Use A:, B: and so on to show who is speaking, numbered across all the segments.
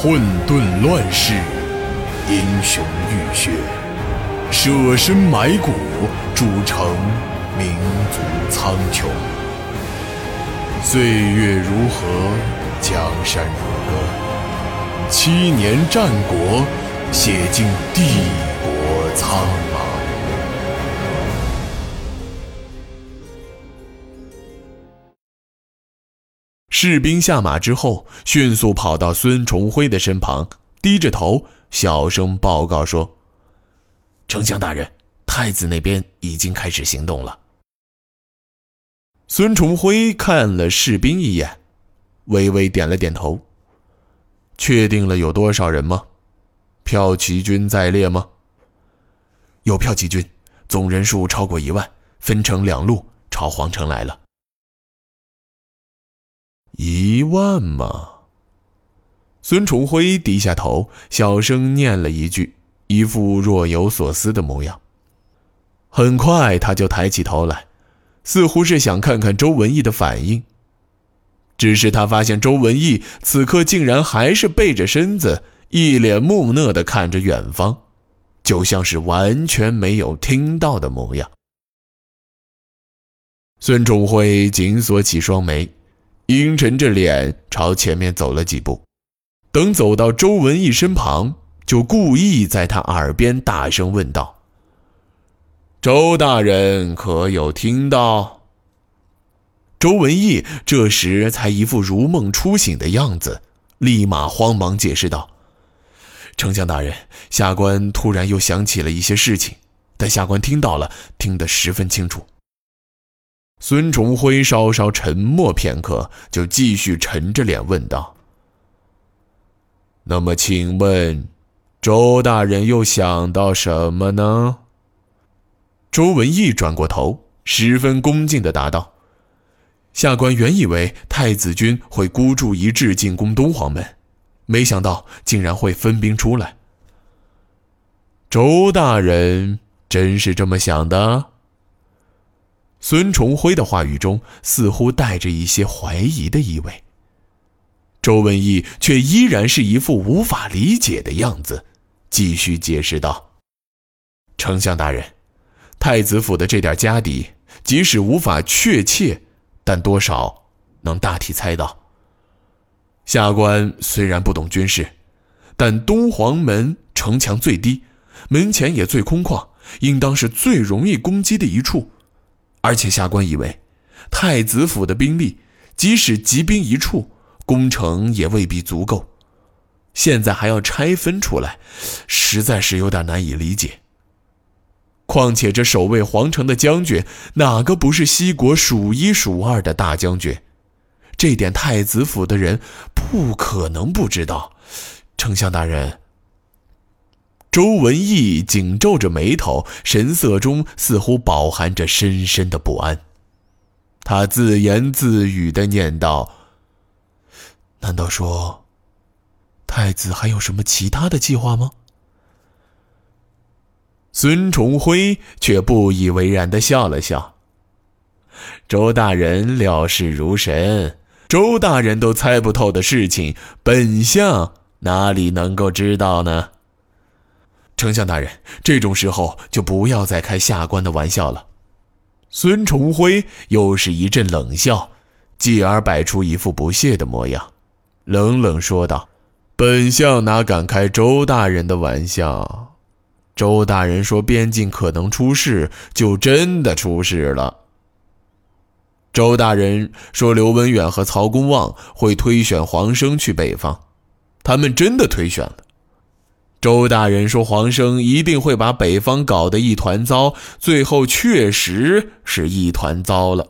A: 混沌乱世，英雄浴血，舍身埋骨，铸成民族苍穹。岁月如河，江山如歌，七年战国，写尽帝国苍茫。
B: 士兵下马之后，迅速跑到孙重辉的身旁，低着头，小声报告说：“
C: 丞相大人，太子那边已经开始行动了。”
B: 孙重辉看了士兵一眼，微微点了点头。确定了有多少人吗？骠骑军在列吗？
C: 有骠骑军，总人数超过一万，分成两路朝皇城来了。
B: 一万吗？孙重辉低下头，小声念了一句，一副若有所思的模样。很快，他就抬起头来，似乎是想看看周文义的反应。只是他发现周文义此刻竟然还是背着身子，一脸木讷地看着远方，就像是完全没有听到的模样。孙重辉紧锁起双眉。阴沉着脸朝前面走了几步，等走到周文义身旁，就故意在他耳边大声问道：“周大人可有听到？”周文义这时才一副如梦初醒的样子，立马慌忙解释道：“
C: 丞相大人，下官突然又想起了一些事情，但下官听到了，听得十分清楚。”
B: 孙崇辉稍稍沉默片刻，就继续沉着脸问道：“那么，请问，周大人又想到什么呢？”周文义转过头，十分恭敬地答道：“
C: 下官原以为太子军会孤注一掷进攻东皇门，没想到竟然会分兵出来。”
B: 周大人真是这么想的？孙重辉的话语中似乎带着一些怀疑的意味。周文义却依然是一副无法理解的样子，继续解释道：“
C: 丞相大人，
B: 太子府的这点家底，即使无法确切，但多少能大体猜到。下官虽然不懂军事，但东皇门城墙最低，门前也最空旷，应当是最容易攻击的一处。”而且下官以为，太子府的兵力即使集兵一处，攻城也未必足够。现在还要拆分出来，实在是有点难以理解。况且这守卫皇城的将军，哪个不是西国数一数二的大将军？这点太子府的人不可能不知道。丞相大人。周文义紧皱着眉头，神色中似乎饱含着深深的不安。他自言自语的念道：“
C: 难道说，太子还有什么其他的计划吗？”
B: 孙重辉却不以为然的笑了笑：“周大人料事如神，周大人都猜不透的事情，本相哪里能够知道呢？”
C: 丞相大人，这种时候就不要再开下官的玩笑了。
B: 孙重辉又是一阵冷笑，继而摆出一副不屑的模样，冷冷说道：“本相哪敢开周大人的玩笑？周大人说边境可能出事，就真的出事了。周大人说刘文远和曹公望会推选黄生去北方，他们真的推选了。”周大人说：“黄生一定会把北方搞得一团糟，最后确实是一团糟了，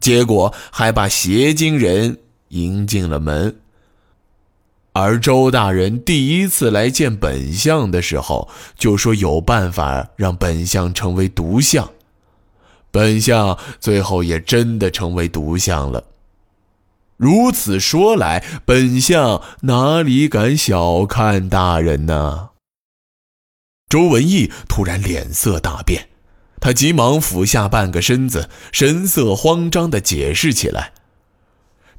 B: 结果还把邪经人迎进了门。而周大人第一次来见本相的时候，就说有办法让本相成为独相，本相最后也真的成为独相了。如此说来，本相哪里敢小看大人呢？”周文义突然脸色大变，他急忙俯下半个身子，神色慌张地解释起来：“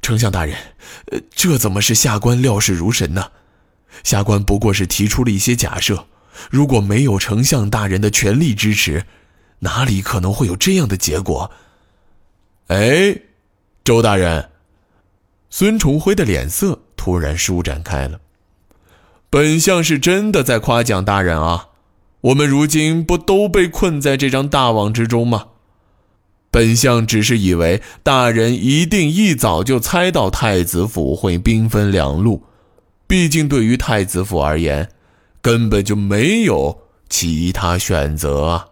C: 丞相大人，呃，这怎么是下官料事如神呢？下官不过是提出了一些假设，如果没有丞相大人的全力支持，哪里可能会有这样的结果？
B: 哎，周大人，孙重辉的脸色突然舒展开了。本相是真的在夸奖大人啊！我们如今不都被困在这张大网之中吗？本相只是以为大人一定一早就猜到太子府会兵分两路，毕竟对于太子府而言，根本就没有其他选择啊。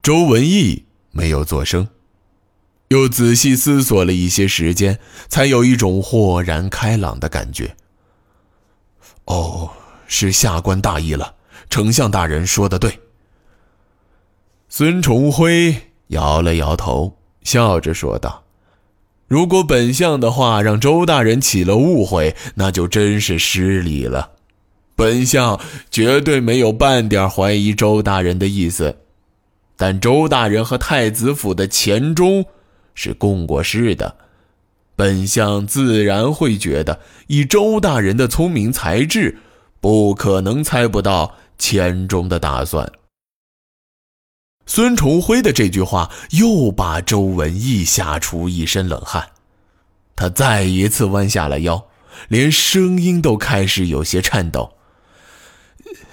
B: 周文义没有作声，又仔细思索了一些时间，才有一种豁然开朗的感觉。哦，是下官大意了，丞相大人说的对。孙重辉摇了摇头，笑着说道：“如果本相的话让周大人起了误会，那就真是失礼了。本相绝对没有半点怀疑周大人的意思。但周大人和太子府的钱钟是共过事的，本相自然会觉得，以周大人的聪明才智，不可能猜不到钱钟的打算。”孙重辉的这句话又把周文义吓出一身冷汗，他再一次弯下了腰，连声音都开始有些颤抖。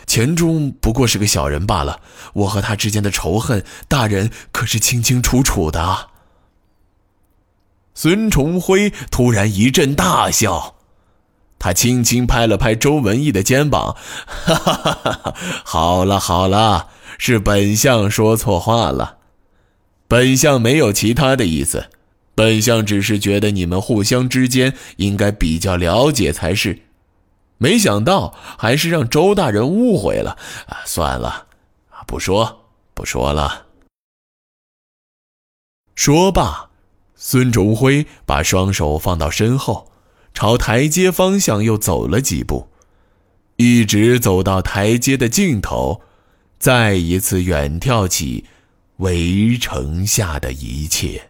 B: 钱钟不过是个小人罢了，我和他之间的仇恨，大人可是清清楚楚的。孙重辉突然一阵大笑，他轻轻拍了拍周文义的肩膀：“哈哈哈哈！好了好了。”是本相说错话了，本相没有其他的意思，本相只是觉得你们互相之间应该比较了解才是，没想到还是让周大人误会了啊！算了，不说不说了。说罢，孙仲辉把双手放到身后，朝台阶方向又走了几步，一直走到台阶的尽头。再一次远眺起围城下的一切。